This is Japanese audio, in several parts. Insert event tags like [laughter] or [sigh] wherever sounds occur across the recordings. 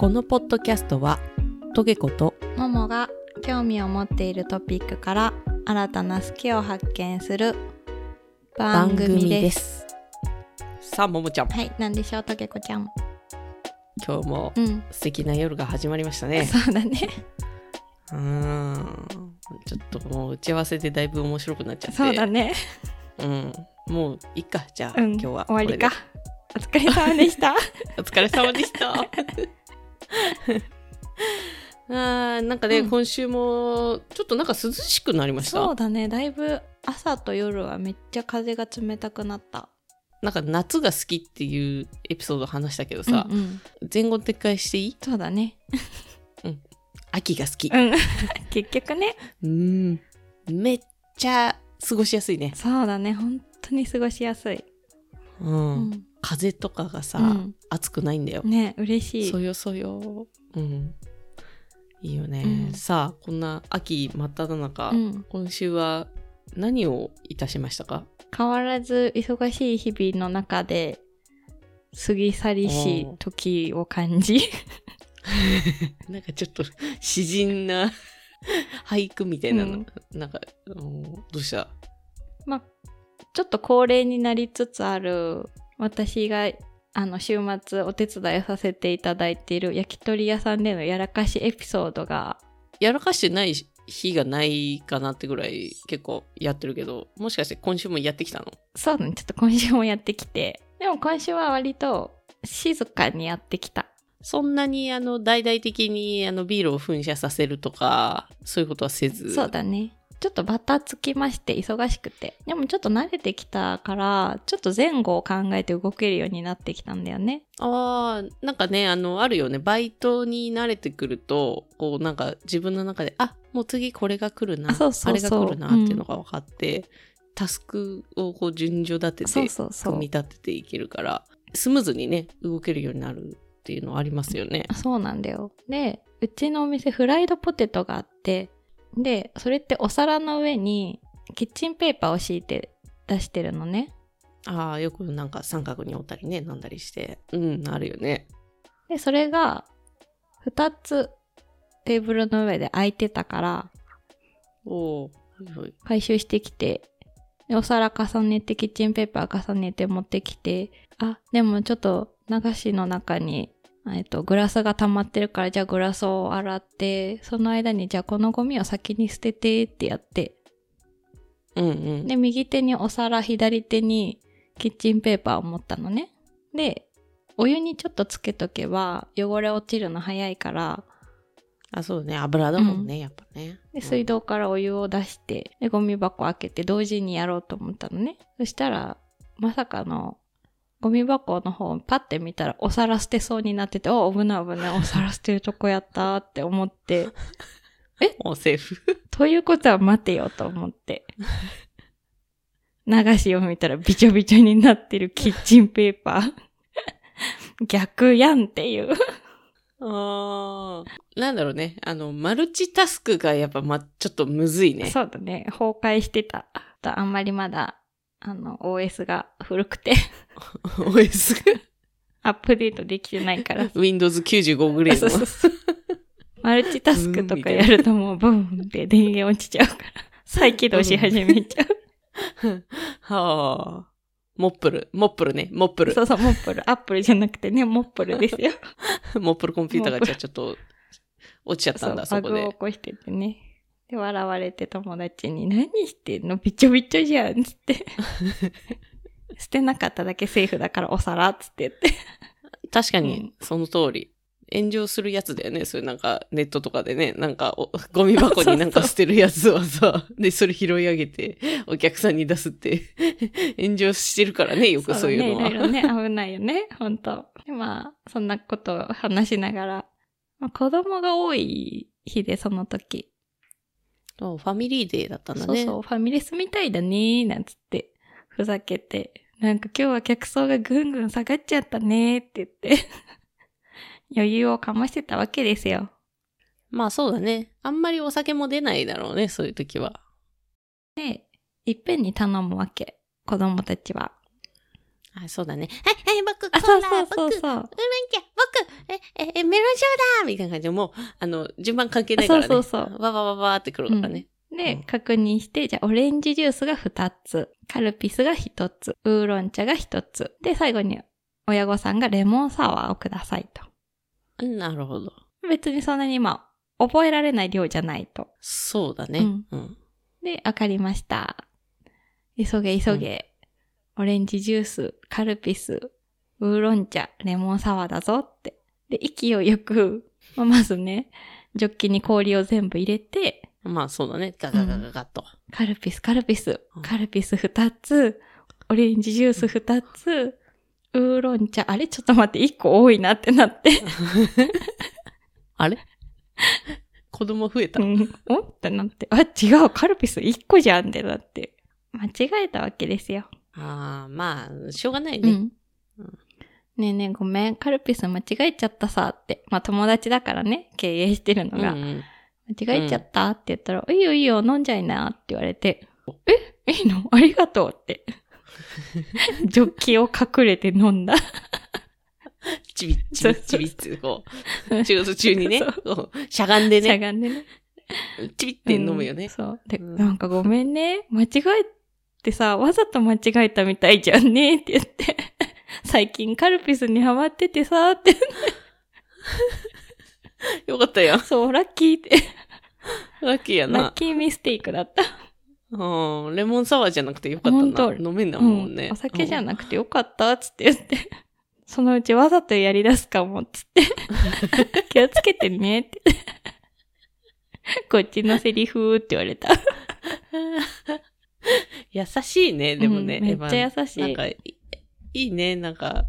このポッドキャストはトゲコとももが興味を持っているトピックから新たな好きを発見する番組です。さあももちゃんはい、なんでしょう、とけこちゃん。今日もうん、素敵な夜が始まりましたねそうだね。うーんちょっともう打ち合わせでだいぶ面白くなっちゃってそうだね。うんもういっかじゃあ、うん、今日は終わりかこ。お疲れ様でした。[laughs] お疲れ様でした [laughs] あーなんかね、うん今週もちょっとなんか涼しくなりました？そうだね、だいぶ朝と夜はめっちゃ風が冷たくなった。なんか夏が好きっていうエピソード話したけどさ、うんうん前後撤回していい？そうだね。[laughs] 秋が好きうん。[laughs] 結局ね。うんめっちゃ過ごしやすいねそうだね、本当に過ごしやすい。うん、うん。風とかがさ、うん。暑くないんだよ、ね、嬉しい。そ。よそよ。うん。いいよね、うん。さあこんな秋真っ只中、うん。今週は何をいたしましたか？変わらず忙しい日々の中で過ぎ去りし時を感じ。[laughs] なんかちょっと詩人な俳句みたいなの、うん。なんかうんどうした？まあちょっと高齢になりつつある私があの週末お手伝いをさせていただいている焼き鳥屋さんでのやらかしエピソードがやらかしてない日がないかなってぐらい結構やってるけどもしかして今週もやってきたの？そうだねちょっと今週もやってきて。でも今週は割と静かにやってきた。そんなにあの大々的にあのビールを噴射させるとかそういうことはせず？そうだねちょっとバタつきまして忙しくて。でもちょっと慣れてきたからちょっと前後を考えて動けるようになってきたんだよね。ああなんかねあのあるよね。バイトに慣れてくるとこうなんか自分の中であもう次これが来るなあそうそうそう。れが来るなっていうのが分かって、タスクをこう順序立てて組み立てていけるからスムーズにね動けるようになるっていうのはありますよね。そうなんだよ。で、うちのお店フライドポテトがあって、で、それってお皿の上にキッチンペーパーを敷いて出してるのね。ああよくなんか三角に折ったりねなんだりしてうんあるよね。で、それが2つテーブルの上で空いてたからおおはいはい回収してきて、でお皿重ねてキッチンペーパー重ねて持ってきて、あ、でもちょっと流しの中にえっと、グラスが溜まってるから、じゃあグラスを洗って、その間にじゃあこのゴミを先に捨ててってやって、うんうん。で、右手にお皿、左手にキッチンペーパーを持ったのね。で、お湯にちょっとつけとけば汚れ落ちるの早いから、あそうね油だもんね、やっぱね。で、水道からお湯を出して、で、ゴミ箱開けて同時にやろうと思ったのね。そしたら、まさかの、ゴミ箱の方をパッて見たらお皿捨てそうになってて、お、危ない危ない、お皿捨てるとこやったって思って、[laughs] もうセーフ？ということは待てよと思って。流しを見たらびちょびちょになってるキッチンペーパー。[laughs] 逆やんっていう。ああ。なんだろうね。あの、マルチタスクがやっぱま、ちょっとむずいね。そうだね。崩壊してた。あんまりまだ、あの、OS が古くて、[laughs] OS が？アップデートできてないから。Windows 95グレードのそうそうそうマルチタスクとかやるともうブンって電源落ちちゃうから。再起動し始めちゃう。はあ。モップル。モップルね。モップルそ。うそう、モップル。アップルじゃなくてね、モップルですよ。[laughs] モップルコンピューターがじゃあちょっと落ちちゃったんだ、そバグをこで起。こしててね。で、笑われて友達に、何してんの？びちょびちょじゃんつって。[laughs] 捨てなかっただけセーフだからお皿つって言って。確かに、その通り。炎上するやつだよね。それなんか、ネットとかでね、なんかお、ゴミ箱になんか捨てるやつはさ、で、それ拾い上げて、お客さんに出すって、炎上してるからね、よくそういうのは。だね、いろいろね、危ないよね、本当でまあ、そんなことを話しながら、まあ、子供が多い日で、その時。そうファミリーデーだったんだね。そうそう、ファミレスみたいだねなんつって、ふざけて。なんか今日は客層がぐんぐん下がっちゃったねって言って、[laughs] 余裕をかましてたわけですよ。まあそうだね。あんまりお酒も出ないだろうね、そういう時は。で、いっぺんに頼むわけ。子供たちは。あ、そうだね。はい、はい、僕、あ、コーラそうそうそう僕。ウーロン茶、僕、え、え、え、メロンショーだみたいな感じで、もう、あの、順番関係ないからね。そうそうそうわわわわってくるからね。で、うん確認して、じゃあ、オレンジジュースが2つ、カルピスが1つ、ウーロン茶が1つ。で、最後に、親御さんがレモンサワーをくださいと。うんなるほど。別にそんなにまあ、覚えられない量じゃないと。そうだね。うんうん。で、わかりました。急げ急げ。オレンジジュース、カルピス、ウーロン茶、レモンサワーだぞって。で、勢いよく、[laughs] まあまずね、ジョッキに氷を全部入れて、まあ、そうだね。ガガガガガッと。カルピス、カルピスうん、カルピス2つ、オレンジジュース2つ、ウーロン茶、あれ？ちょっと待って、1個多いなってなって。[laughs] あれ？子供増えた？うん、お？ってなって。あ、違う、カルピス1個じゃんってなって。間違えたわけですよ。ああ、まあ、しょうがないうね。ん。ねえねえごめん、カルピス間違えちゃったさって。まあ友達だからね、経営してるのが。うんうん間違えちゃったって言ったら、いいよいいよ、飲んじゃいなって言われて、え？いいの？ありがとうって。[laughs] ジョッキを隠れて飲んだ。ちびっちびっちびっって、こう、仕事中にね、そうこうしゃがんでしゃね、がんでね。ちびって飲むよね。うんそう。で、うんなんかごめんね。間違えてさ、わざと間違えたみたいじゃんねって言って。[laughs] 最近カルピスにハマっててさ、って。よかったやん。そう、ラッキーって。ラッキーやラッな。キーミステイクだった。うん。レモンサワーじゃなくてよかったな。飲めんだもんね。お酒じゃななくてよかったっつって言って。そのうちわざとやり出すかもっつって。[laughs] 気をつけてねって。こっちのセリフって言われた。[laughs] [laughs] 優しいね、でもね。うんめっちゃ優しいなんかい、いいね、なんか、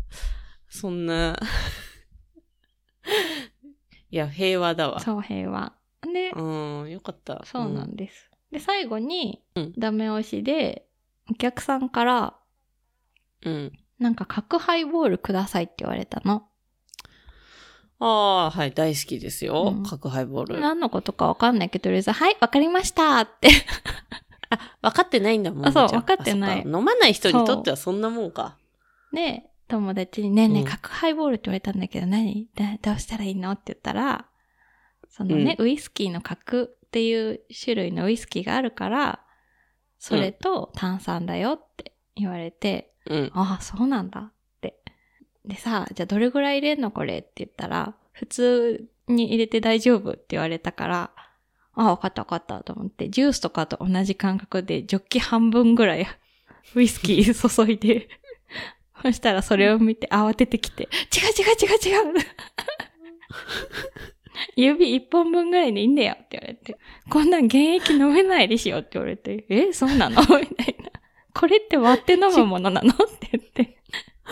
そんな、[laughs] いや、平和だわ。そう、平和。で、うん、よかった。そうなんです。で、最後にうん、ダメ押しで、お客さんから、うん。なんか角ハイボールくださいって言われたの。ああ、はい、大好きですよ。うん角ハイボール。何のことかわかんないけど、とりあえず、はい、わかりましたって。あ、[laughs] 分かってないんだもん。あそう分かってない飲まない人にとってはそんなもんか。で、友達にねえねえ、うん角ハイボールって言われたんだけど何？だどうしたらいいの？って言ったら、そのね、ウイスキーの角っていう種類のウイスキーがあるから、それと炭酸だよって言われて、うん。ああ、そうなんだって。でさ、じゃあどれぐらい入れんのこれ？って言ったら、普通に入れて大丈夫って言われたから、ああ、わかったわかったと思って、ジュースとかと同じ感覚でジョッキ半分ぐらい [laughs] ウイスキー注いで、[laughs] そしたらそれを見て慌ててきて、違う違う違う違う [laughs] 指一本分ぐらいでいいんだよって言われて、こんなん原液飲めないでしょって言われて、え、そうなの？みたいな。これって割って飲むものなの？って言って。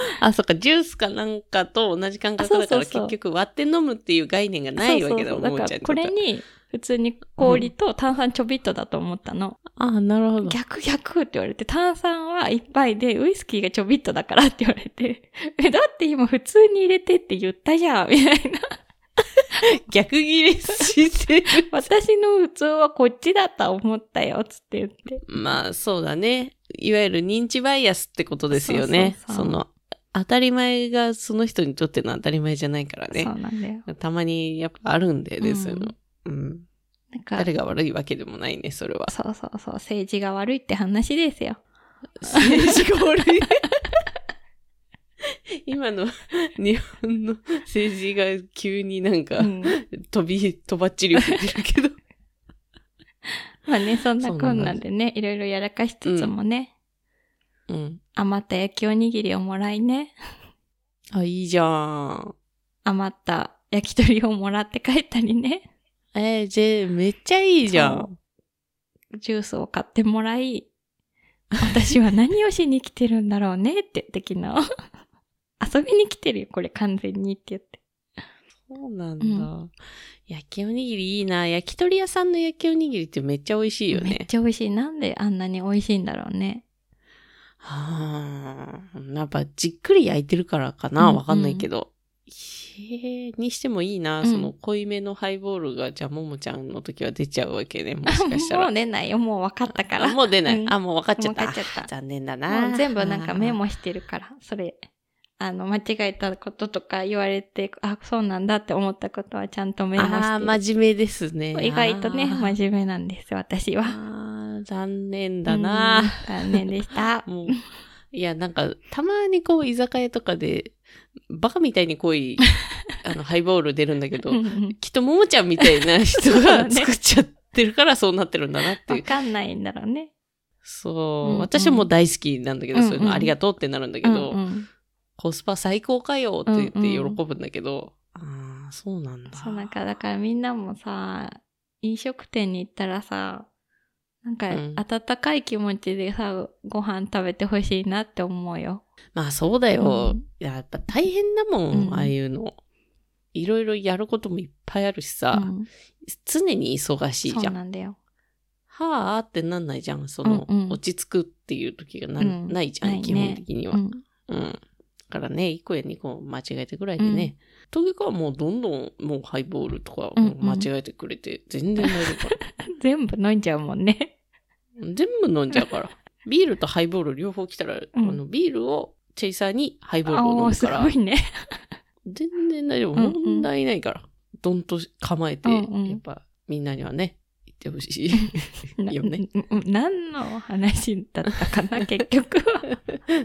[laughs] あ、そっか、ジュースかなんかと同じ感覚だから結局割って飲むっていう概念がないわけだもん、そうそうそうだからこれに普通に氷と炭酸ちょびっとだと思ったの。あなるほど。逆逆って言われて、炭酸は一杯でウイスキーがちょびっとだからって言われて、[laughs] え、だって今普通に入れてって言ったじゃん、みたいな。[laughs] 逆ギレしてる。私の普通はこっちだった思ったよ、つって言って。まあ、そうだね。いわゆる認知バイアスってことですよね。その、当たり前がその人にとっての当たり前じゃないからねそ。うなんだよ。たまにやっぱあるんでね、うんそういうの。うん。なんか、誰が悪いわけでもないね、それは。そうそうそう、政治が悪いって話ですよ。政治が悪い？[laughs] 今の日本の政治が急になんか、うん飛び、とばっちり吹いてるけど。まあね、そんなこんなんでね、いろいろやらかしつつもね、うん。余った焼きおにぎりをもらいね、あ、いいじゃん。余った焼き鳥をもらって帰ったりね、えー、じゃめっちゃいいじゃん。ジュースを買ってもらい、私は何をしに来てるんだろうねって言って昨日。遊びに来てるよ、これ完全にって言って。そうなんだ。うん焼きおにぎりいいな。焼き鳥屋さんの焼きおにぎりってめっちゃ美味しいよめっね。ちゃ美味しい。なんであんなに美味しいんだろうね。はあ。やっぱじっくり焼いてるからかな？うんわかんないけど。へえにしてもいいな、うんその濃いめのハイボールが、じゃあももちゃんの時は出ちゃうわけね、もしかしたら。もう出ないよ。もう分かったから。あもう出ない。うんあ、もう分かっちゃった。もう分かっちゃった残念だな。もう全部なんかメモしてるから、それ、あの、間違えたこととか言われて、あ、そうなんだって思ったことはちゃんとメモしてる。ああ、真面目ですね。意外とね、あー真面目なんです、私は。あー残念だな。うん残念でした。[laughs] もう、いや、なんか、たまにこう、居酒屋とかで、バカみたいに濃い、[laughs] あの、ハイボール出るんだけどう、んうんきっとももちゃんみたいな人がね作っちゃってるからそうなってるんだなっていう。わかんないんだろうね。そう、うんうん私はもう大好きなんだけど、うんうんそういうのありがとうってなるんだけど、うんうんコスパ最高かよって言ってうんうん喜ぶんだけど、ああ、そうなんだ。そう、なんか、だからみんなもさ、飲食店に行ったらさ、なんか、うん温かい気持ちでさ、ご飯食べてほしいなって思うよ。まあそうだよ。うんいややっぱ大変だもん、うんああいうの。いろいろやることもいっぱいあるしさ、うん常に忙しいそうじゃん。なんだよ。はあってなんないじゃん。その、うんうん落ち着くっていう時がな,、うんないじゃん、基本的には。ううん。ん。だからね、1個や2個間違えてぐらいでね。トゲカはもうどんどんもうハイボールとかうんうん間違えてくれて、全然大丈夫から。[laughs] 全部飲んじゃうもんね。全部飲んじゃうから。[laughs] ビールとハイボール両方来たら、んあのビールをチェイサーにハイボーあルを飲むからご、いね。[laughs] 全然大丈夫。うんうん問題ないから。どんと構えて、うんうんやっぱみんなにはね、言ってほしい。なよね。うん何の話だったかな、結局は。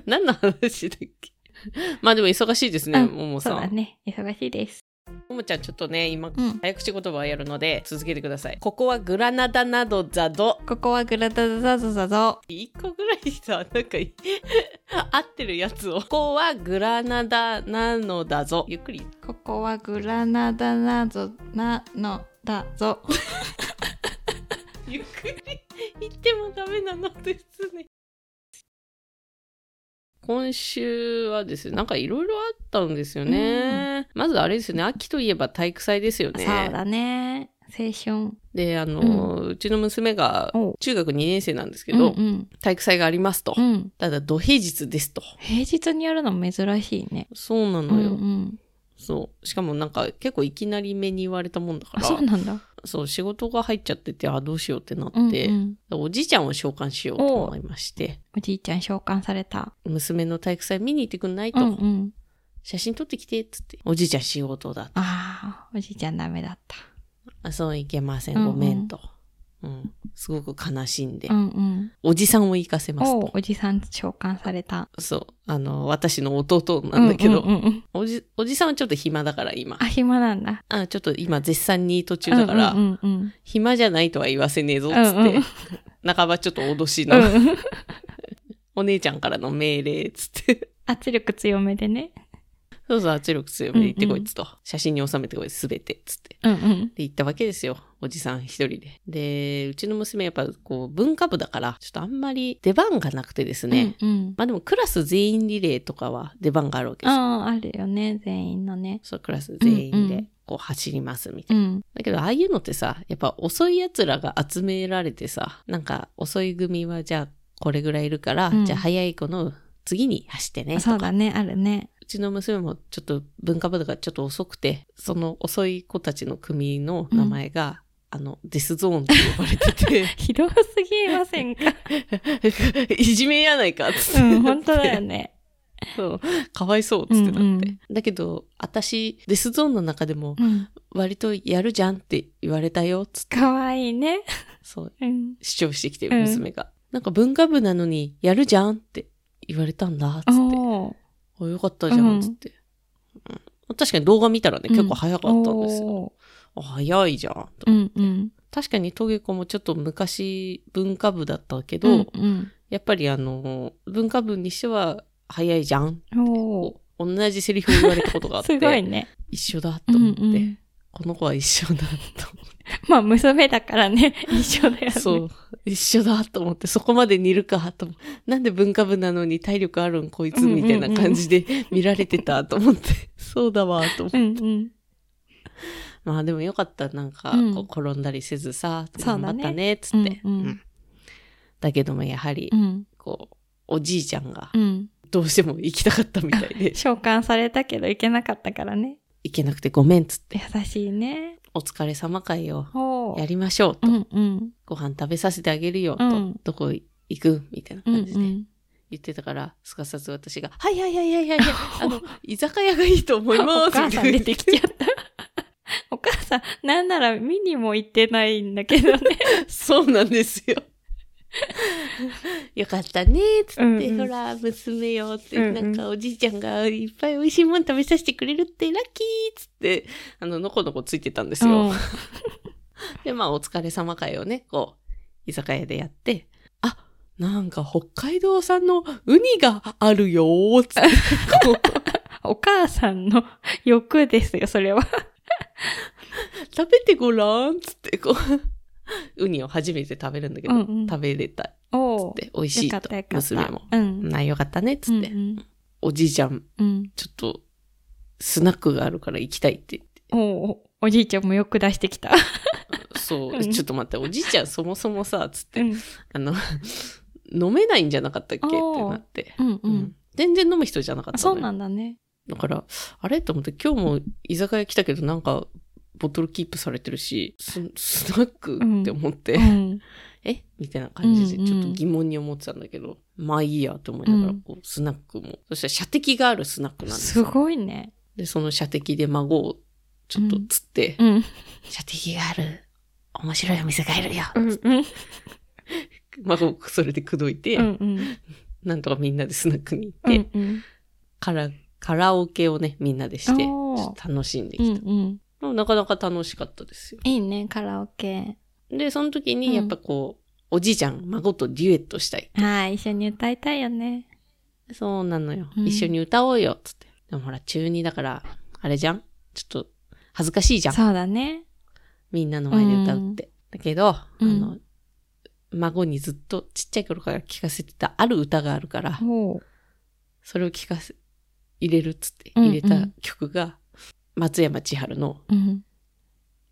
何の話だっけ？[laughs] まあでも忙しいですね、うんももさん。そうだね。忙しいです。ももちゃんちょっとね、今、うん早口言葉をやるので、続けてください。ここはグラナダなどザド。ここはグラダダザザゾ。一個ぐらいさ、なんか、[laughs] 合ってるやつを。ここはグラナダなのだぞ。ゆっくり。ここはグラナダなぞ、なのだぞ。[laughs] ゆっくり言ってもダメなのですね。今週はですね、なんかいろいろあったんですよね。まずあれですよね、秋といえば体育祭ですよね。そうだね。青春。で、あの、うちの娘が中学2年生なんですけうんど、うん。体育祭がありますと。うん。ただ、土平日ですと。平日にやるの珍しいね。そうなうのよ。んうん。そう。しかもなんか結構いきなり目に言われたもんだかあ、ら、そうなんだ。そう、仕事が入っちゃってて、あ、どうしようってなって、うんうん。おじいちゃんを召喚しようと思いまして、おじいちゃん召喚された。娘の体育祭見に行ってくんないと、うんうん。写真撮ってきて、っつって。おじいちゃん仕事だ。ああ、おじいちゃんダメだった。あそういけません、うんうんごめんと。うん。すごく悲しんで、うんうん。おじさんを行かせますと。おじさん召喚された。そう。あの、私の弟なんだけど、おじ、おじさんはちょっと暇だから今あ、。暇なんだ。あ、ちょっと今絶賛に途中だから、暇じゃないとは言わせねえぞ、つって、うんうん半ばちょっと脅しうん。の、うんうんお姉ちゃんからの命令、つって。圧力強めでね。そうそう、圧力強めで行ってこい、うんうんつと。写真に収めてこい、すべて、つって。うんうん。で、行ったわけですよ。おじさん一人で。で、うちの娘やっぱこう文化部だから、ちょっとあんまり出番がなくてですね。うんうん。まあでもクラス全員リレーとかは出番があるわけですよ。ああ、あるよね、全員のね。そう、クラス全員うんうんでこう走りますみたいな。うん。だけど、ああいうのってさ、やっぱ遅い奴らが集められてさ、なんか遅い組はじゃあこれぐらいいるから、うんじゃあ早い子の次に走ってねとか。そうだね、あるね。うちの娘もちょっと文化部だからちょっと遅くて、その遅い子たちの組の名前が、あの、デスゾーンって呼ばれてて、[laughs] ひどすぎませんか？[laughs] いじめやないかっつって。うん、本当だよね。そう。かわいそうっつってなって。うんうんだけど、私、デスゾーンの中でも、うん。割とやるじゃんって言われたよ、つって。かわいいね。そう、うん。主張してきて、うん娘が。なんか文化部なのに、やるじゃんって言われたんだ、つって。あよかったじゃん、つって。うん確かに動画見たらね、結構早かったんですよ。あ早いじゃん。とうんうん。確かにトゲコもちょっと昔文化部だったけど、うんうん。やっぱりあの、文化部にしては早いじゃん。同じセリフを言われたことがあって、[laughs] すごいね。一緒だうんと思って、うん。この子は一緒だと思 [laughs] まあ、娘だからね、[laughs] 一緒だよね。って、そう、一緒だと思って、そこまで似るかと思って、なんで文化部なのに体力あるんこいつみたいな感じで見られてたと思って、そうだわと思って。うんうん。まあでもよかった、なんか、転んだりせずさ、そうだね頑張ったね、つって、うんうんだけどもやはり、うん。こう、おじいちゃんが、うん。どうしても行きたかったみたいで、[laughs] 召喚されたけど行けなかったからね。行けなくてごめんっつって、優しいね。お疲れ様会をおやりましょうと、うんうん。ご飯食べさせてあげるよと、うんどこ行く？みたいなうん感じでうん。言ってたから、すかさず私が、はいはいはいはいはいはい、[laughs] あの、居酒屋がいいと思います。お母さん出てきちゃった。[laughs] お母さん、なんなら見にも行ってないんだけどね。[laughs] そうなんですよ。[laughs] よかったねーっつって、うんうん。ほら、娘よって、うんうん。なんかおじいちゃんがいっぱい美味しいもん食べさせてくれるってラッキーっつって、あの、のこのこついてたんですよ。うん。[laughs] で、まあ、お疲れ様会をね、こう、居酒屋でやって、あ、なんか北海道産のウニがあるよーっつって、[laughs] お母さんの欲ですよ、それは。食べてごらんっつって、こう、[laughs] ウニを初めて食べるんだけど、うんうん食べれたっおうて、美味しいと。娘も。うん。な、よかったねっつって、うんおじいちゃん、うん。うん。ちょっと、スナックがあるから行きたいって言って。おうおじいちゃんもよく出してきた。[laughs] そう、うんちょっと待って、おじいちゃんそもそもさ、つって、うん。あの、飲めないんじゃなかったっけ？ってなって、うんううんん。全然飲む人じゃなかったそうなんだね。だから、あれ？と思って、今日も居酒屋来たけど、なんか、ボトルキープされてるし、ススナックって思って、うん。[laughs] え？みたいな感じで、うんうんちょっと疑問に思ってたんだけど、まあいいやと思いながら、うんこう、スナックも。そしたら射的があるスナックなんですすよ。ごいね。で、その射的で孫をちょっと釣って、うん。射的がある、面白いお店があるよ。うんうん。[laughs] 孫をそれで口説いて、うんうん。なんとかみんなでスナックに行って、うんうん。カラカラオケをね、みんなでして、楽しんでうきた。んうん。なかなか楽しかったですよ。いいね、カラオケ。で、その時うんにやっぱこう、おじいちゃん、孫とデュエットしたい。はい、一緒に歌いたいよね。そうなのよ。うん一緒に歌おうよ、つって。でもほら、中2だから、あれじゃん？ちょっと、恥ずかしいじゃん。そうだね。みんなの前で歌うって。だけど、うんあの、孫にずっとちっちゃい頃から聴かせてたある歌があるから。それを聴かせ、入れるっつってうんうん入れた曲が、松山千春のうん。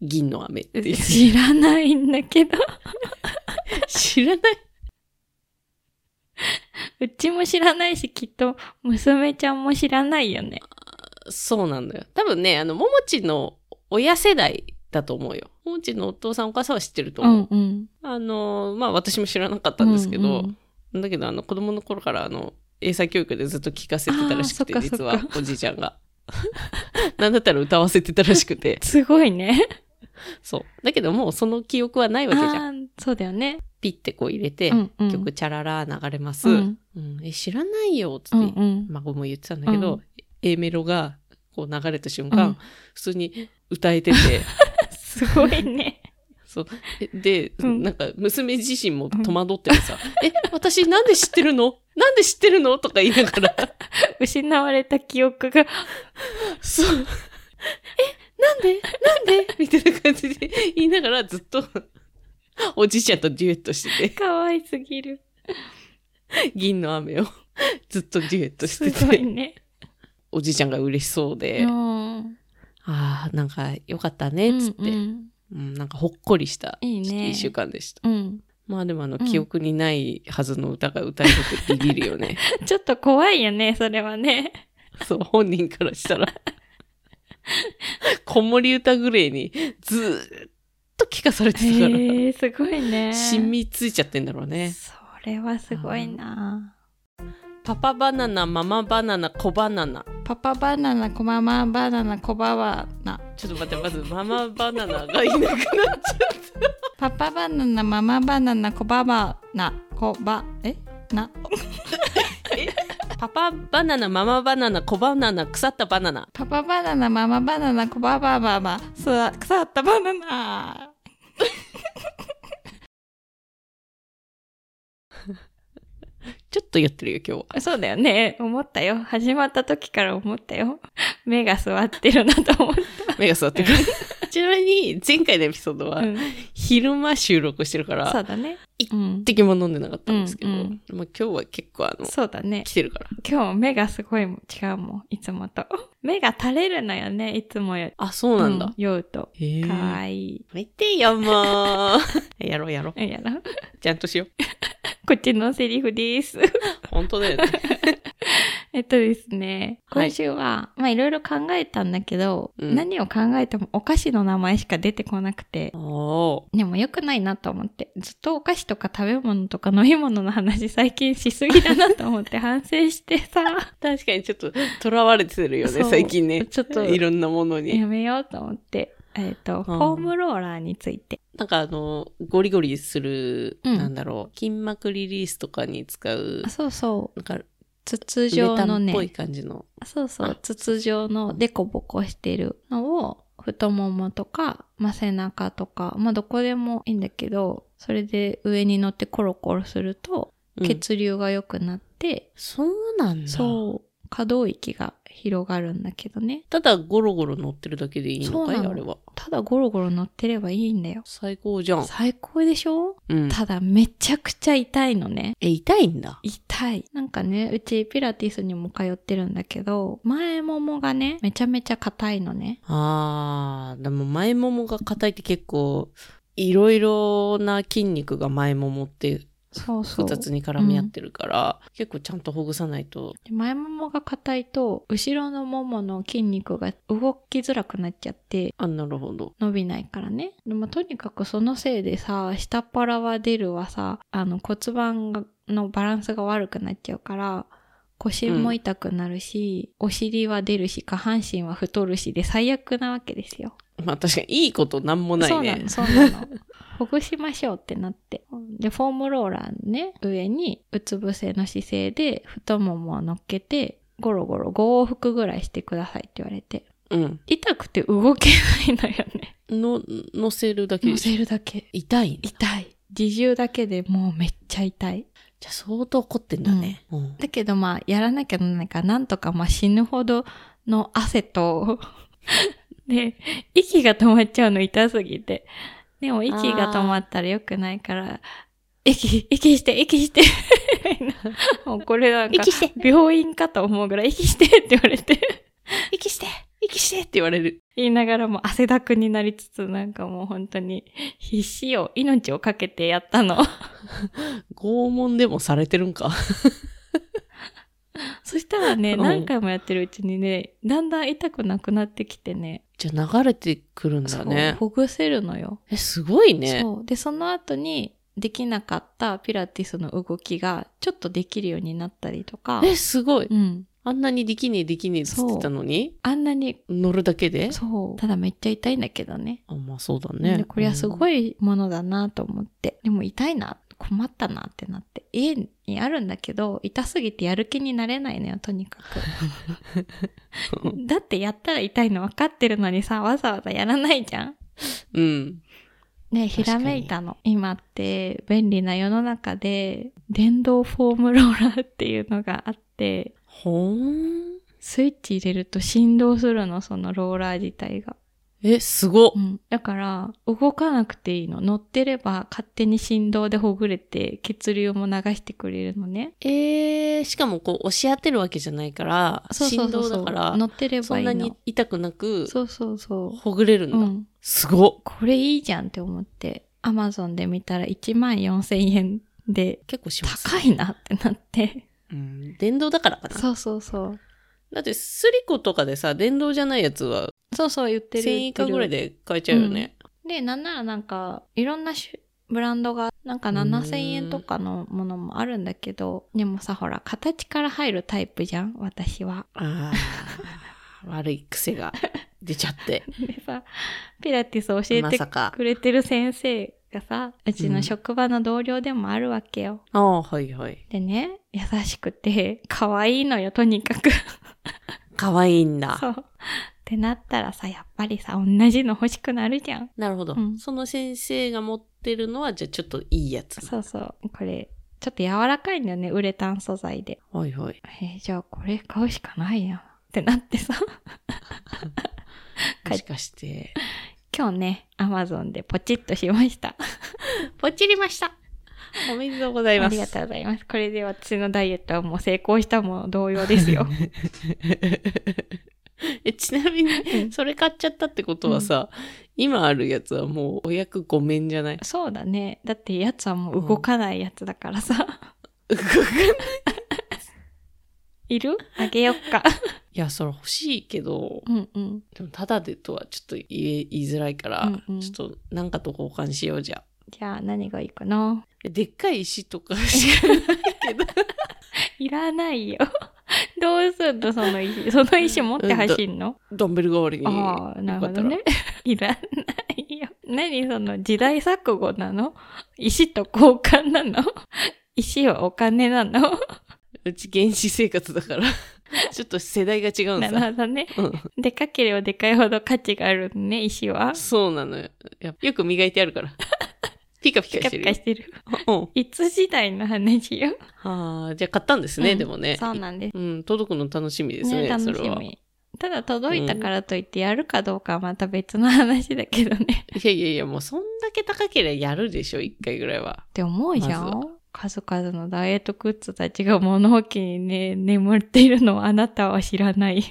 銀の飴っていう。知らないんだけど。知らない？うちも知らないし、きっと娘ちゃんも知らないよね。そうなんだよ。多分ね、あの、ももちの親世代だと思うよ。ももちのお父さんお母さんは知ってるとう思う。んうん。あの、まあ私も知らなかったんですけど、うんうんだけどあの子供の頃からあの、英才教育でずっと聞かせてたらしくて、実はおじいちゃんが。[laughs] なんだったら歌わせてたらしくて。[laughs] すごいね。そう。だけどもうその記憶はないわけじゃん。そうだよね。ピッてこう入れて、うんうん曲チャララ流れます。ううんんえ、知らないよ、つって、うんうん。孫も言ってたんだけど、うん A メロがこう流れた瞬間、うん普通に歌えてて、[laughs] すごいね。そう。えで、うんなんか、娘自身も戸惑っててさ、え、私なんで知ってるの？なんで知ってるの？とか言いながら、[laughs] 失われた記憶が。そう。え、なんで？なんで？みたいな感じで言いながらずっと、おじいちゃんとデュエットしてて、可愛すぎる。銀の雨をずっとデュエットしすてて、ごいね。おじいちゃんが嬉しそうで、うん。ああ、なんかよかったね、つって、ううんんなんかほっこりしたいいね一週間でした。うん。まあでもあの、うん記憶にないはずの歌が歌えるってビビるよね。[laughs] ちょっと怖いよね、それはね。そう、本人からしたら。[laughs] 子守歌ぐらいにずーっと聞かされてたから、へえ、すごいね。染みついちゃってんだろうね。それはすごいな。パパバナナ、ママバナナ、コバナナ。パパバナナ、コママバナナ、コババナ。ちょっと待って、まずママバナナがいなくなっちゃっパパバナナ、ママバナナ、コババナ、コバ、え？な？た。パパバナナ、ママバナナ、コバナナ、腐ったバナナ。パパバナナ、ママバナナ、コババババ、腐ったバナナ。ちょっと酔ってるよ、今日は。そうだよね。思ったよ。始まった時から思ったよ。目が座ってるなと思っ [laughs] 目が座ってる。ちなみに、前回のエピソードた。は、うん、昼間収録してるから、そうだね。一うん。滴も飲んでなかったんですけど、うんうんまあ今日は結構あの、そうだね。来てるから。今日目がすごい違うもん。いつもと。[laughs] 目が垂れるのよね。いつもより。あ、そうなんだ。酔うと。へえ。かわいい。見てよ、もう。やろうやろう。いやな。ちゃんとしよう。[laughs] こっちのセリフです。[laughs] 本当だよね。[laughs] えっとですね、はい。今週は、まあいろいろ考えたんだけど、うん。何を考えてもお菓子の名前しか出てこなくて。でも良くないなと思って、ずっとお菓子とか食べ物とか飲み物の話最近しすぎだなと思って [laughs] 反省してさ、確かにちょっと囚われてるよね、最近ね。ちょっといろんなものに。やめようと思って、えっ、と、フォームローラーについて。なんかあの、ゴリゴリする、うん。なんだろう、筋膜リリースとかに使う。あ、そうそう、なんか、筒ウ状のレタンっぽいね、感じの。そうそう。あ、筒状のデコボコしてるのを、太ももとか、まあ、背中とか、まあ、どこでもいいんだけど、それで上に乗ってコロコロすると、うん。血流が良くなって、そうなんだ。そう、可動域が広がるんだけどね。ただゴロゴロ乗ってるだけでいいのかい？あれは。ただゴロゴロ乗ってればいいんだよ。最高じゃん。最高でしょ？うん。ただめちゃくちゃ痛いのね。え、痛いんだ。痛い。なんかね、うちピラティスにも通ってるんだけど、前ももがね、めちゃめちゃ硬いのね。あー、でも前ももが硬いって結構、いろいろな筋肉が前ももってそうそう。複雑に絡み合ってるから、結構ちゃんとほぐさないと。で前ももが硬いと、後ろのももの筋肉が動きづらくなっちゃって、あ、なるほど。伸びないからね。でもとにかくそのせいでさ、下っ腹は出るはさ、あの骨盤がのバランスが悪くなっちゃうから、腰も痛くなるし、お尻は出るし、下半身は太るしで最悪なわけですよ。まあ確かにいいことなんもないねそうなの、。そうなの。[laughs] ほぐしましょうってなって。で、フォームローラーのね、上にうつ伏せの姿勢で太ももを乗っけて、ゴロゴロ5往復ぐらいしてくださいって言われて。うん。痛くて動けないのよね。の、乗せるだけで乗せるだけ。痛い痛い。自重だけでもうめっちゃ痛い。じゃあ相当凝ってんだね。うん。だけどまあ、やらなきゃならないから、なんとかまあ死ぬほどの汗と、で、息が止まっちゃうの痛すぎて。でも息が止まったら良くないから、息、息して、息して、[laughs] もうこれなんか、病院かと思うぐらい息してって言われて、息して息してって言われる。言いながらも汗だくになりつつ、なんかもう本当に必死を、命をかけてやったの。[laughs] 拷問でもされてるんか。[laughs] そしたらね、うん何回もやってるうちにね、だんだん痛くなくなってきてね、じゃあ流れてくるんだね。ほぐせるのよ。え、すごいね。そう。で、その後にできなかったピラティスの動きがちょっとできるようになったりとか。え、すごい。うん。あんなにできねえできねえっつってたのに？あんなに、乗るだけで？そう。ただめっちゃ痛いんだけどね。あ、まあそうだね。でこれはすい。ごいものだなと思って。でも痛いな、困ったなってなって。家にあるんだけど、痛すぎてやる気になれないのよ、とにかく。[laughs] だってやったら痛いの分かってるのにさ、わざわざやらないじゃんうん。ね、ひらにめいたの。今って便利な世の中で、電動フォームローラーっていうのがあって、ほーん。スイッチ入れると振動するの、そのローラー自体が。え、すごっう。ん。だから、動かなくていいの。乗ってれば勝手に振動でほぐれて、血流も流してくれるのね。えー、しかもこう押し当てるわけじゃないから、そうそうそうそう振動だから、乗ってれば。そんなに痛くなく、そうそうそほぐれるんう。だ。うん。すごっ。これいいじゃんって思って、アマゾンで見たら1万4000円で、結構します。高いなってなって。うん。電動だからかな。そうそうそう。だってスリコとかでさ、電動じゃないやつはそうそう言ってる。1000円以下ぐらいで買えちゃうよね。で、なんならなんか、いろんな種ブランドが、なんか7000円とかのものもあるんだけど、でもさ、ほら、形から入るタイプじゃん私は。ああ、悪い癖が出ちゃって。[laughs] でさ、ピラティス教えて。くれてる先生がさ、うちの職場の同僚でもあるわけよ。ああ、はいはい。でね、優しくて、可愛いのよ、とにかく。[laughs] 可愛いんだ。そう。ってなったらさ、やっぱりさ、同じの欲しくなるじゃん。なるほど、うんその先生が持ってるのは、じゃあちょっといいやつ。そうそう。これ、ちょっと柔らかいんだよね、ウレタン素材で。はいはい。えーじゃあこれ買うしかないやん。ってなってさ、[laughs] もしかして。今日ね、アマゾンでポチッとしました。[laughs] ポチりました。[laughs] おめでとうございます。ありがとうございます。これで私のダイエットはもう成功したも同様ですよ。[laughs] えちなみに、それ買っちゃったってことはさ、今あるやつはもうお役ごめんじゃない？そうだね。だってやつはもう動かないやつだからさ。[laughs] いる？あげよっか。いや、それ欲しいけど、うんうん。でもただでとはちょっと言いづらいから、うんうんちょっとなんかと交換しようじゃ。じゃあ何がいいかな？でっかい石とかしかないけど。いらないよ。[laughs] どうすんの？その石。その石持って走んの、ダンベル代わりに。ああ、なるほどね。いらないよ。何その時代錯誤なの？石と交換なの？石はお金なの？うち原始生活だから。[laughs] ちょっと世代が違うんなさ。るほどね。うんでかければでかいほど価値があるのね、石は。そうなのよ。やよく磨いてあるから。ピカピピカカしてるよ。ピカしてる。うん。いつ時代の話よ。はあ、じゃあ買ったんですね、うんでもね。そうなんです。うん、届くの楽しみですね、ね、楽それは。しみ。ただ届いたからといってやるかどうかはまた別の話だけどね。いやいやいや、もうそんだけ高ければやるでしょ、一回ぐらいは。って思うじゃん、ま数々のダイエットグッズたちが物置にね、眠っているのをあなたは知らない。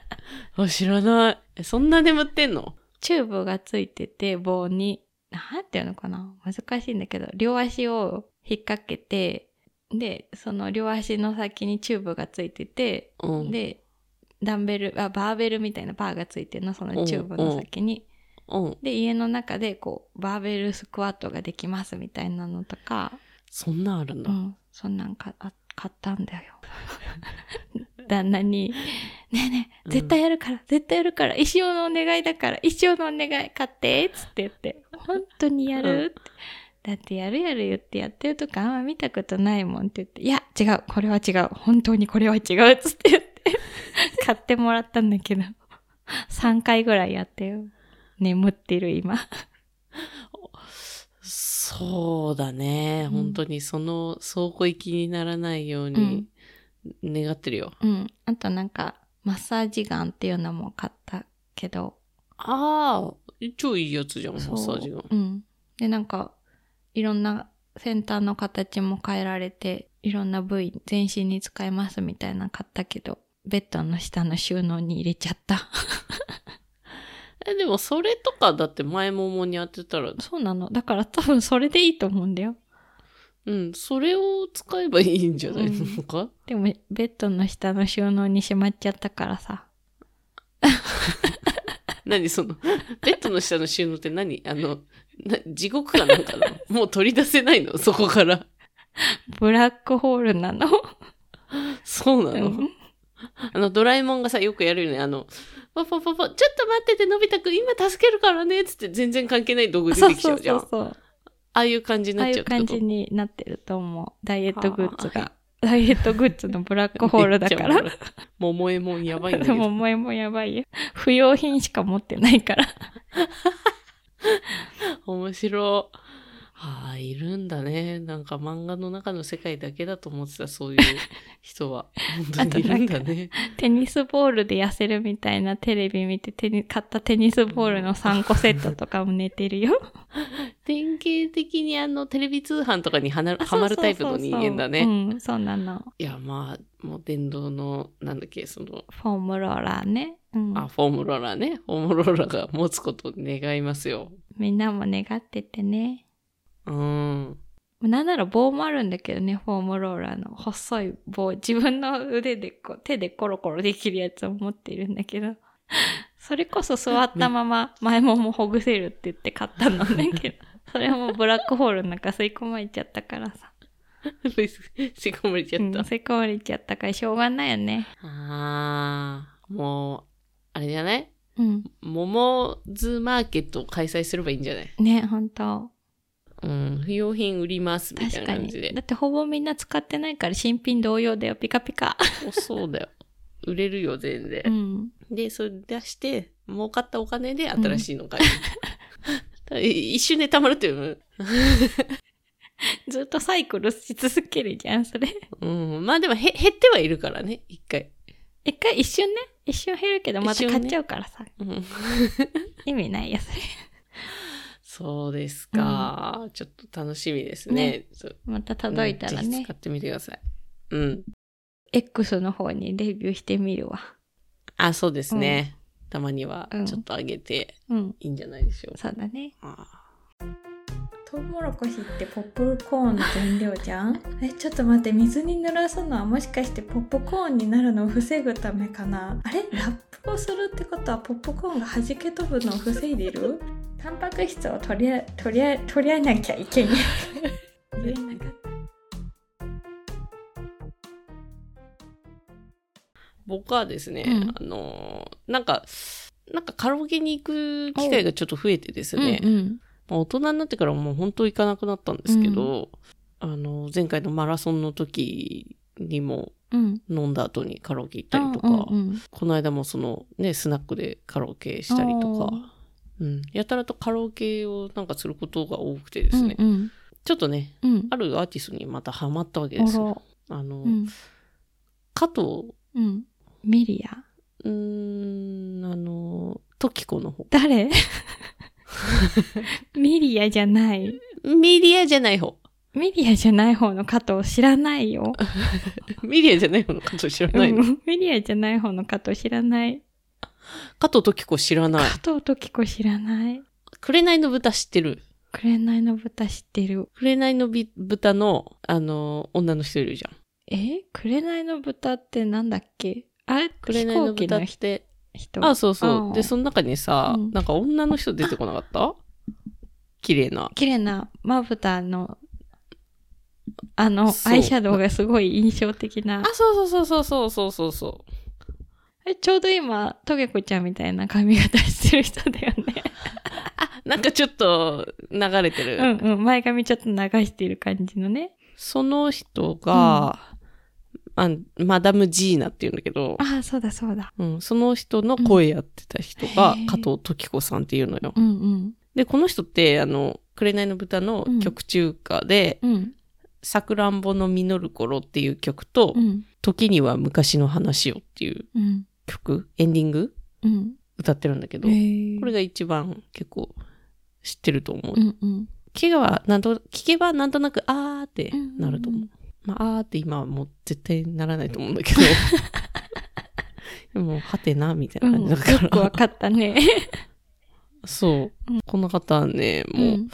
[laughs] あ、知らない。えそんな眠ってんの？チューブがついてて棒に、なんていうのかな難しいんだけど、両足を引っ掛けて、で、その両足の先にチューブがついてて、うん。で、ダンベル、あ、バーベルみたいなバーがついてるの、そのチューブの先に。うん。で、家の中でこう、バーベルスクワットができますみたいなのとか、そんなんあるんだ。うん、そんなんかあ買ったんだよ。[laughs] 旦那に、ねえねえ、絶対やるから、絶対やるから、一生のお願いだから、一生のお願い買って、つって言って、本当にやる、ってだってやるやる言ってやってるとかあんま見たことないもんって言って、いや、違う、これは違う、本当にこれは違う、つって言って、[laughs] 買ってもらったんだけど、3回ぐらいやってよ。眠ってる今。そうだね。うん本当にその倉庫行きにならないように願ってるよ。うん。あとなんか、マッサージガンっていうのも買ったけど、ああ、超いいやつじゃん、マッサージが。うん。で、なんか、いろんな先端の形も変えられて、いろんな部位、全身に使えますみたいなの買ったけど、ベッドの下の収納に入れちゃった。え、でもそれとかだって前ももに当てたら、そうなの。だから多分それでいいと思うんだよ。うん、それを使えばいいんじゃないうんのか、でも、ベッドの下の収納にしまっちゃったからさ。[laughs] 何その、ベッドの下の収納って何？あの、な地獄かなんかなの？[laughs] もう取り出せないの？そこから。ブラックホールなの？[laughs] そうなの、うん [laughs] あの、ドラえもんがさ、よくやるよね。あの、パパパパ、ちょっと待ってて、のび太くん、今助けるからね、つって全然関係ない道具出そうそうてきちゃうじゃん。そうそう。ああいう感じにああいうなっちゃうってこと？感じになってると思う。ダイエットグッズはが。ダイエットグッズのブラックホールだから。[laughs] 桃えもんやばいんだけえもやばいよ。不要品しか持ってないから。[laughs] 面白い。はあ、いるんだね。なんか漫画の中の世界だけだと思ってた、そういう [laughs] 人は。本当にいるんだね。テニスボールで痩せるみたいなテレビ見てテニ買ったテニスボールの3個セットとかも寝てるよ。[laughs] 典型的にあの、テレビ通販とかにはなあはまるタイプの人間だね。うん、そうなの。いや、まあ、もう電動の、なんだっけ、その、フォームローラーね。うん、あ、フォームローラーね。フォームローラーが持つことを願いますよ。みんなも願っててね。うん。なんなら棒もあるんだけどね、フォームローラーの細い棒。自分の腕でこう、手でコロコロできるやつを持っているんだけど。[laughs] それこそ座ったまま前ももほぐせるって言って買ったのねけど。[laughs] それはもうブラックホールの中吸い込まれちゃったからさ。[laughs] 吸い込まれちゃうん、った。吸い込まれちゃったからしょうがないよね。あー、もう、あれじゃない？うん。桃ズマーケットを開催すればいいんじゃない？ね、ほんと。うん。不要品売りますみたい。な感じでだ。ってほぼみんな使ってないから新品同様だよ。ピカピカ。おそうだよ。売れるよ、全う然。ん。で、それ出して、儲かったお金で新しいの買える。[laughs] 一瞬で貯まるっていうの。[laughs] ずっとサイクルし続けるじゃん、それ。うん。まあでもへ、減ってはいるからね、一回。一回一瞬ね、一瞬減るけどまた買っちゃうからさ。うん。[laughs] 意味ないよ、それ。そうですか。ちょっと楽しみですね。ねまた届いたらね使、ってみてください。うん。X の方にレビューしてみるわ。あ、そうですね。たまにはうんちょっと上げてうん。いいんじゃないでしょうか。そうだね。あートウモロコシってポップコーンの原料じゃん？[laughs] えちょっと待って水に濡らすのはもしかしてポップコーンになるのを防ぐためかな？あれ？ラップをするってことはポップコーンが弾け飛ぶのを防いでいる？タンパク質を取りあ取りあ取り合えなきゃいけない。[laughs] 言えなかった。僕はですね、うん。あのーなんか、なんかカラオケに行く機会がちょっと増えてですね、うんうん。まあ大人になってからもう本当行かなくなったんですけど、あの、前回のマラソンの時にもうん。飲んだ後にカラオケ行ったりとか、うんうんこの間もそのね、スナックでカラオケしたりとか、うん、やたらとカラオケをなんかすることが多くてですね、うんうん。ちょっとね、うん。あるアーティストにまたハマったわけですよ。あの、うん。加藤、うん。ミリア。うーん、あの、トキコの方。誰？[laughs] ミリアじゃないミリアじゃない方。ミリアじゃない方の加藤知らないよ。[laughs] ミリアじゃない方の加藤知らないの？うんミリアじゃない方の加藤知らない。加藤トキコ知らない。加藤時子知らない。紅の豚知ってる？紅の豚知ってる。紅のび豚の、あの、女の人いるじゃん。え？紅の豚ってなんだっけ？あれ飛紅の豚って。人。あ、そうそう。で、その中にさ、うんなんか女の人出てこなかった？綺麗な。綺麗なまぶたの、あの、そうアイシャドウがすごい印象的なあ、。そうそうそうそうそうそうそう。えちょうど今、トゲコちゃんみたいな髪型してる人だよね。[laughs] なんかちょっと流れてる。うんうん。前髪ちょっと流してる感じのね。その人が、あマダム・ジーナって言うんだけど、ああ、そうだそうだ。うん、その人の声やってた人が加藤時子さんっていうのよ。うんうん。で、この人って、あの、紅の豚の曲中歌で、うん。さくらんぼの実る頃っていう曲と、うん。時には昔の話をっていううん。曲、エンディング？うん。歌ってるんだけど、これが一番結構知ってると思う。うんうん。聞けば、なんと、聞けばなんとなく、あーってなると思う。まあ、あーって今はもう絶対ならないと思うんだけど。[laughs] でも、はてな、みたいなうん、感じだから。よくわかったね。そう。うんこの方はね、もう、うん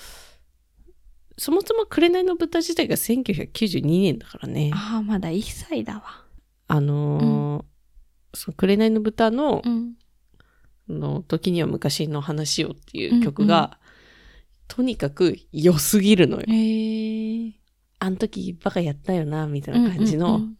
そもそも紅の豚自体が1992年だからね。ああ、まだ1歳だわ。あのーその紅の豚の、うん。の時には昔の話をっていう曲が、うんうんとにかく良すぎるのよ。へえ。あの時バカやったよな、みたいな感じの、うんうん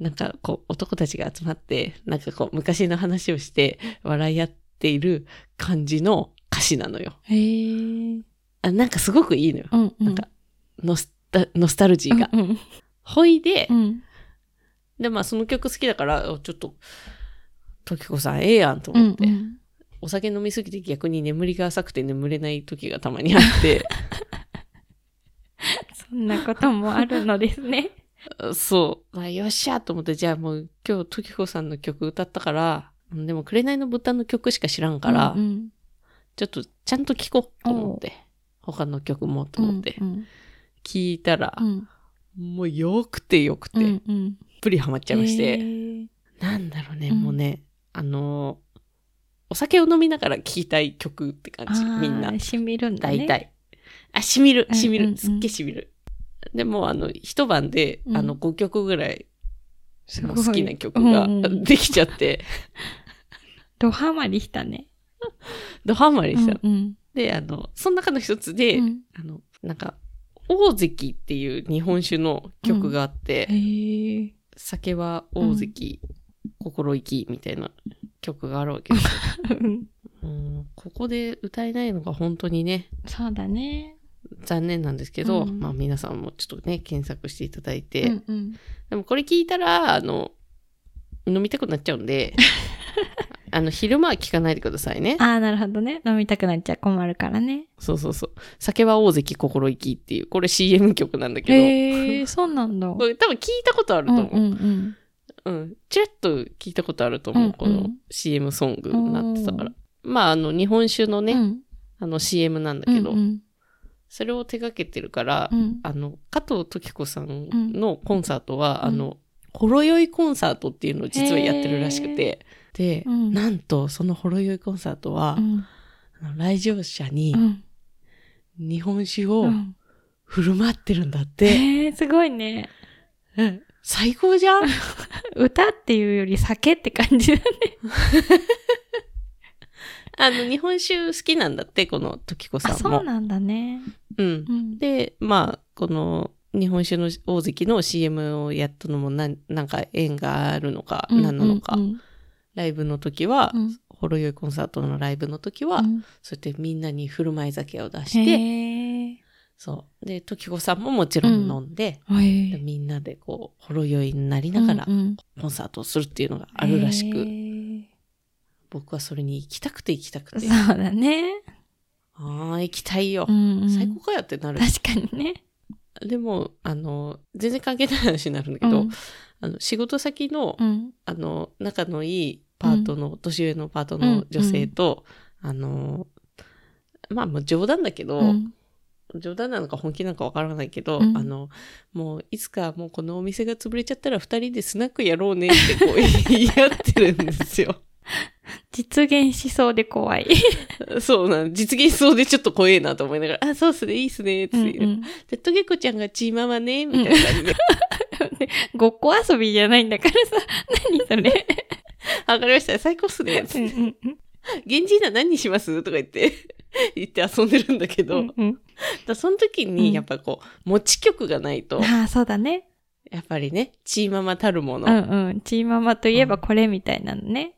なんかこう男たちが集まって、なんかこう昔の話をして笑い合っている感じの歌詞なのよ。へえ。あなんかすごくいいのよ。うんうん。なんかノスタ、ノスタルジーが。うんうんほいで、うん。で、まあその曲好きだから、おちょっと、時子さんええやんとう思って、んうん。お酒飲みすぎて逆に眠りが浅くて眠れない時がたまにあって、[laughs] そんなこともあるのですね。そう、あよっしゃと思って、じゃあもう今日時子さんの曲歌ったから、うんでも紅の豚の曲しか知らんから、うんうんちょっとちゃんと聴こうと思って、他の曲もと思ってう、ん聞いたらう、んもうよくてよくて、うんうん。ぷりハマっちゃいましへて、ーなんだろうね、うんもうね、あのーお酒を飲みながら聴きたい曲って感じ、みんな。しみるんだね。大体。あ、しみる、しみる。うんうんうんすっげえしみる。でも、あの、一晩で、うん。あの、5曲ぐらい、好きな曲がうんうん。できちゃって、ドハマりしたね。[laughs] ドハマりした。の。うんうん。で、あの、その中の一つで、うん。あの、なんか、大関っていう日本酒の曲があって、へえ。酒は大関、心意気みたいな曲があるわけです [laughs] うんここで歌えないのが本当にね、そうだね。残念なんですけど、うんまあ皆さんもちょっとね、検索していただいて、うんうんでもこれ聞いたら、あの、飲みたくなっちゃうんで、[laughs] あの、昼間は聞かないでくださいね。ああ、なるほどね。飲みたくなっちゃ困るからね。そうそうそう。酒は大関心意気っていう、これ CM 曲なんだけへえ、そうなんだ。[laughs] 多分聞いたことあると思う。うんうんうん。ちらっと聞いたことあると思う。うんうんこの CM ソングになってたから。まあ、あの、日本酒のうん。ね、うんあの CM なんだけど、うんうんそれを手掛けてるから、うん。あの、加藤時子さんのコンサートは、うん。あの、ほろ酔いコンサートっていうのを実はやってるらしくて、で、うん。なんとそのほろ酔いコンサートは来場者にうん。日本酒をうん。振る舞ってるんだって。えー、すごいね。うん。最高じゃん。[laughs] 歌っていうより酒って感じだね。[laughs] [laughs] あの、日本酒好きなんだって、この時子さあ、んも。そうなんだね。うんう。ん。で、まあ、この日本酒の大関の CM をやったのもなん、なんか縁があるのか、何なのか、うんライブの時は、うんほろ酔いコンサートのライブの時は、うんそうやってみんなに振る舞い酒を出へして、ーそう。で、時子さんももちろん飲んで、へーでみんなでこう、ほろ酔いになりながらうんうんコンサートをするっていうのがあるらしへく、ー僕はそれに行きたくて行きたくて、そうだね。ああ、行きたいよう。んうん最高かよってなる。確かにね。でも、あの、全然関係ない話になるんだけど、うんあの、仕事先の、うん。あの、仲のいいパートの、年上のパートの女性と、あの、まあもう冗談だけど、うん冗談なのか本気なのかわからないけど、うんあの、もういつかもうこのお店が潰れちゃったら二人でスナックやろうねってこう [laughs] 言い合ってるんですよ。[laughs] 実現しそうで怖い。[laughs] そうなの。実現しそうでちょっと怖えなと思いながら、あ、そうっすね、いいっすね、ってうん言う。で、トゲコちゃんがチーママね、みたいな感じで、[laughs] ごっこ遊びじゃないんだからさ。何それ。わかりました、最高っすね、つってうんうん。うん現人は何にします？とか言って、言って遊んでるんだけど、うんうん。だその時うん。にやっぱこう、持ち曲がないと、ああ、そうだね。やっぱりね、チーママたるもの、うんうん。チーママといえばこれみたいなのね。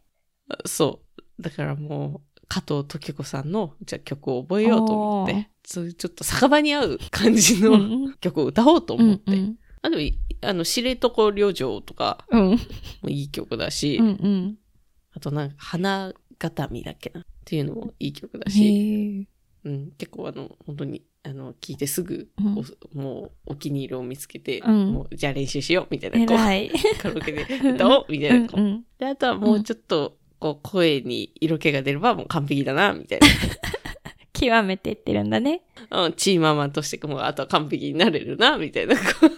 そう。だからもう、加藤時子さんの、じゃあ曲を覚えようと思って、そういうちょっと酒場に合う感じうのん曲を歌おうとう思って。んうん。あ、でもい、あの、知床旅情とかうんもいい曲だし、うんうん。あとなんか、花形見だっけなっていうのもいい曲だへし、え。うん、結構あの、本当に、あの、聞いてすぐ、うんおもう、お気に入りを見つけて、うんもう、じゃあ練習しよう、みたいな、こう。カラオケで歌おう、みたいな、こううんうんで、あとはもうちょっと、こう、声に色気が出ればもう完璧だな、みたいな。[laughs] 極めていってるんだね。うん、チーママとしてもうあとは完璧になれるな、みたいな、こ [laughs] う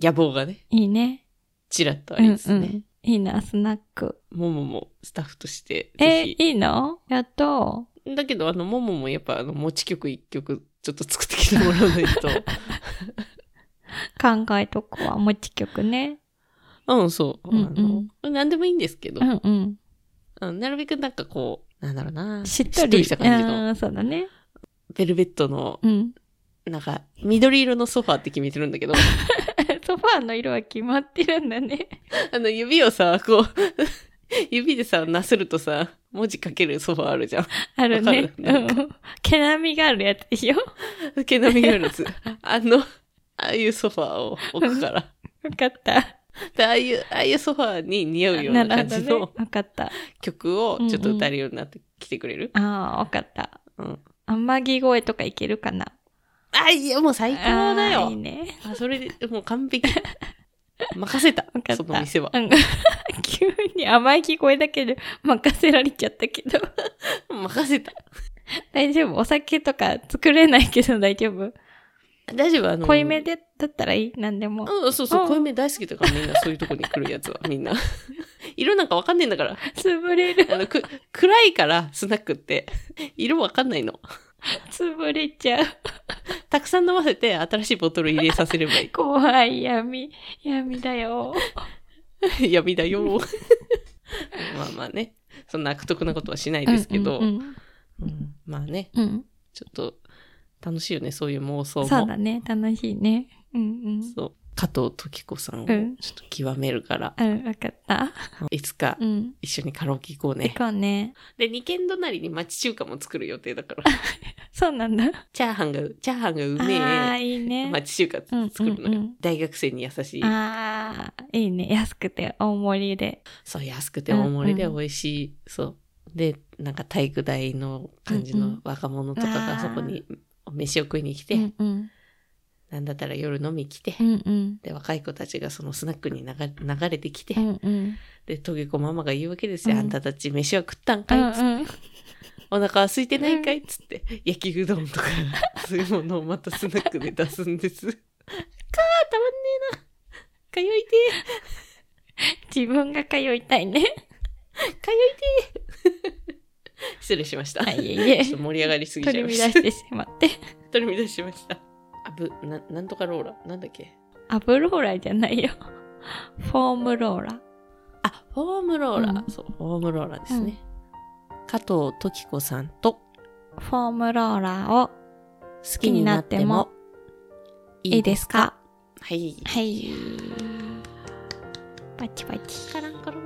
野望がね、いいね。ちらっとあうんりますね。うん。いいな、スナック。もももスタッフとして、えぜひ。いいの？やっと。だけど、あの、もももやっぱ、あの、持ち曲一曲、ちょっと作ってきてもらわないと。考えとくわ、持ち曲ね。うん、そう。うんあの、なんでもいいんですけど、うんうん。うんなるべくなんかこう、なんだろうな。しっとりした感じの、うん、そうだね。ベルベットの、うん。なんか、緑色のソファーって決めてるんだけど、[laughs] ソファーの色は決まってるんだね。[laughs] あの、指をさ、こう、[laughs] 指でさ、なするとさ、文字書けるソファーあるじゃん。あるね。る？うん。毛並みがあるやつでしょ？毛並みがあるやつ。あの、ああいうソファーを置くから。わかった。[laughs] でああいう、ああいうソファーに似合うような感じなるほどね。のわかった。曲をちょっと歌えるようになってきてくれる、ああ、わかった。うん。天城声とかいけるかな？あ、いや、もう最高だよ。いいね。あそれで、もう完璧。[laughs] 任せたわ。かった。その店はう。ん。[laughs] 急に甘い聞こえだけで任せられちゃったけど。任せた。大丈夫？お酒とか作れないけど大丈夫？大丈夫？あの、濃いめでだったらいい？何でも。うん、そうそうう、ん濃いめ大好きだからみんなそういうとこに来るやつは、みんな。[laughs] 色なんかわかんねえんだから。潰れる。あの、く、暗いから、スナックって。色わかんないの。潰れちゃう。たくさん飲ませて、新しいボトル入れさせればい怖い闇。闇だよ。い。[laughs] 闇だよ。[laughs] まあまあね。そんな悪徳なことはしないですけど。うんうんうんまあね、うんうんちょっと、楽しいよね、そういう妄想も。そうだね。楽しいね。うんそう加藤時子さんをうんちょっと極めるから、うん。うん、わかった。[laughs] いつかうん。一緒にカラオケ行こうね行。こうね。で、二軒隣に町中華も作る予定だから。[laughs] そうなんだ。チャーハンが、チャーハンがうめああ、え。いいね。町中華作るのよ、うんうんうん大学生に優しい。ああ、いいね。安くて大盛りで。そう、安くて大盛りで美味しい。そう。で、なんか体育大の感じうんうんの若者とかがそこに飯を食いに来て、うんうん。なんだったら夜飲み来て、うんうん。で、若い子たちがそのスナックに流れ流れてきて、うんうん。で、トゲ子ママが言うわけですよ。うんあんたたち飯は食ったんうかいっつって、んうん。お腹は空いてないかい？っつって、焼きうどんとか、[laughs] そういうものをまたスナックで出すんです。かー、たまんねえな。通いて自分が通いたいね。ー、通いてー。[laughs] 失礼しました。あいえいえちょっと盛り上がりすぎちゃいました。取り乱してしまって。[laughs] 取り乱しました。ブ、な、なんとかローラ。なんだっけ？アブローラじゃないよ。フォームローラ。あ、フォームローラ。うんそう、フォームローラですね。加藤時子さんとフォームローラを好きになってもいいですか？はい。はい。パチパチ。カランコロ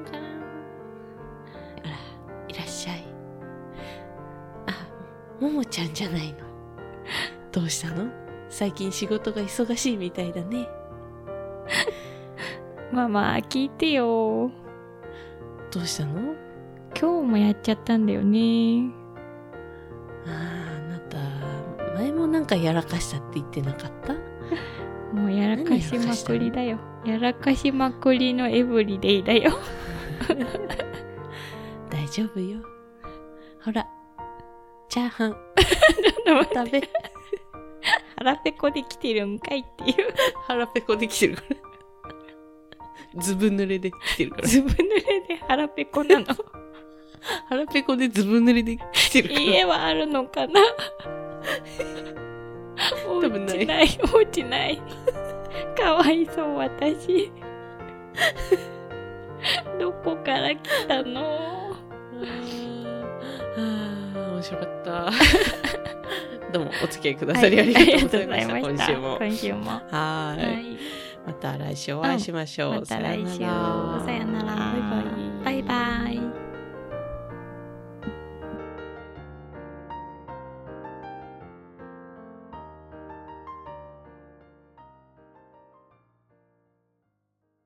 ももちゃんじゃないの。どうしたの？最近仕事が忙しいみたいだね。[laughs] ママ、聞いてよ。どうしたの？今日もやっちゃったんだよね。ああ、あなた、前もなんかやらかしたって言ってなかった？[laughs] もうやらかしまくりだよ。やらかしまくりのエブリデイだよ。[laughs] 大丈夫よ。ほら、チャーハン食べ。腹ペコできてるんかいっていう。腹ペコできてるから。ずぶ濡れで来てるから。ずぶ濡れで腹ペコなの。腹ペコでずぶ濡れで来てるから。家はあるのかな？お多分ない家ない。お家ない。かわいそう、私。どこから来たの？あー面白かった。[laughs] どうもお付き合いくださり、ありがとうございました。今週も。今週も。はい。また来週お会いしましょう。また来週。さよなら。バイバイ。バイバイ